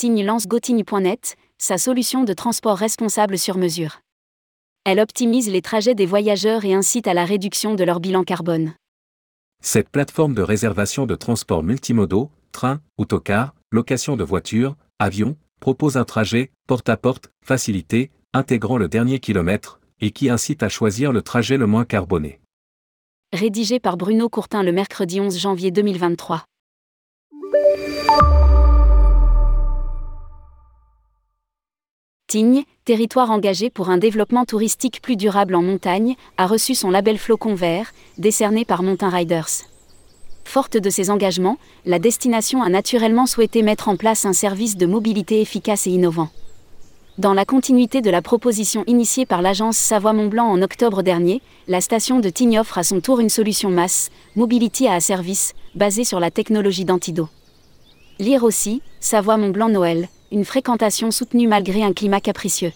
Tignes lance Gotigny.net, sa solution de transport responsable sur mesure. Elle optimise les trajets des voyageurs et incite à la réduction de leur bilan carbone. Cette plateforme de réservation de transport multimodaux, train, autocar, location de voitures, avion, propose un trajet, porte à porte, facilité, intégrant le dernier kilomètre, et qui incite à choisir le trajet le moins carboné. Rédigé par Bruno Courtin le mercredi 11 janvier 2023. Tignes, territoire engagé pour un développement touristique plus durable en montagne, a reçu son label Flocon Vert, décerné par Mountain Riders. Forte de ses engagements, la destination a naturellement souhaité mettre en place un service de mobilité efficace et innovant. Dans la continuité de la proposition initiée par l'agence Savoie-Mont-Blanc en octobre dernier, la station de Tignes offre à son tour une solution masse, Mobility à service, basée sur la technologie d'Antido. Lire aussi, Savoie-Mont-Blanc Noël, une fréquentation soutenue malgré un climat capricieux.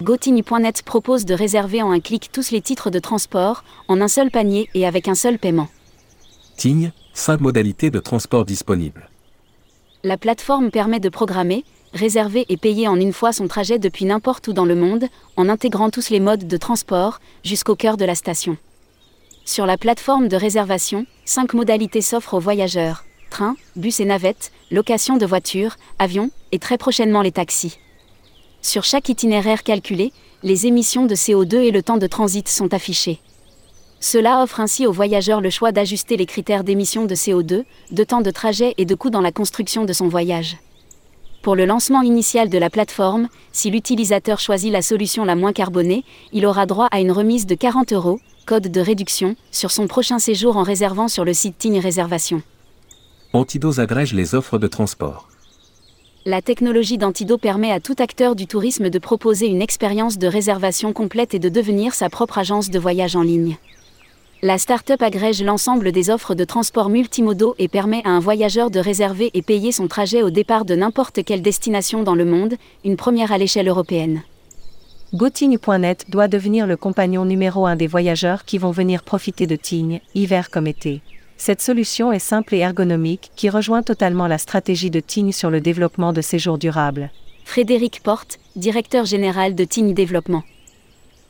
Gotigny.net propose de réserver en un clic tous les titres de transport, en un seul panier et avec un seul paiement. Tignes, 5 modalités de transport disponibles. La plateforme permet de programmer, réserver et payer en une fois son trajet depuis n'importe où dans le monde, en intégrant tous les modes de transport, jusqu'au cœur de la station. Sur la plateforme de réservation, 5 modalités s'offrent aux voyageurs train, bus et navettes, location de voitures, avions, et très prochainement les taxis. Sur chaque itinéraire calculé, les émissions de CO2 et le temps de transit sont affichés. Cela offre ainsi aux voyageurs le choix d'ajuster les critères d'émissions de CO2, de temps de trajet et de coût dans la construction de son voyage. Pour le lancement initial de la plateforme, si l'utilisateur choisit la solution la moins carbonée, il aura droit à une remise de 40 euros, code de réduction, sur son prochain séjour en réservant sur le site Tigne Réservation. Antidos agrège les offres de transport. La technologie d'Antido permet à tout acteur du tourisme de proposer une expérience de réservation complète et de devenir sa propre agence de voyage en ligne. La start-up agrège l'ensemble des offres de transport multimodaux et permet à un voyageur de réserver et payer son trajet au départ de n'importe quelle destination dans le monde, une première à l'échelle européenne. Gotigne.net doit devenir le compagnon numéro un des voyageurs qui vont venir profiter de Tignes, hiver comme été. Cette solution est simple et ergonomique qui rejoint totalement la stratégie de Tignes sur le développement de séjours durables. Frédéric Porte, directeur général de Tignes Développement.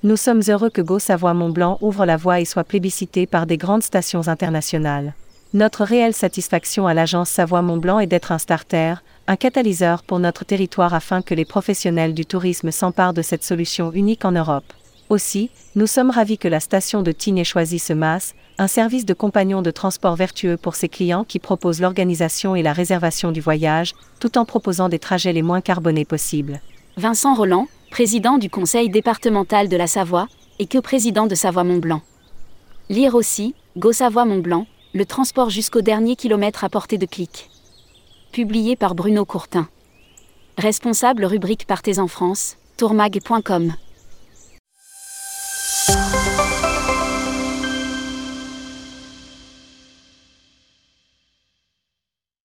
Nous sommes heureux que Go Savoie Mont-Blanc ouvre la voie et soit plébiscité par des grandes stations internationales. Notre réelle satisfaction à l'agence Savoie Mont-Blanc est d'être un starter, un catalyseur pour notre territoire afin que les professionnels du tourisme s'emparent de cette solution unique en Europe. Aussi, nous sommes ravis que la station de Tignes ait choisi ce MAS, un service de compagnon de transport vertueux pour ses clients qui propose l'organisation et la réservation du voyage, tout en proposant des trajets les moins carbonés possibles. Vincent Roland, président du conseil départemental de la Savoie, et que président de Savoie-Mont-Blanc. Lire aussi, Go Savoie-Mont-Blanc, le transport jusqu'au dernier kilomètre à portée de clic. Publié par Bruno Courtin. Responsable rubrique Partez en France, tourmag.com.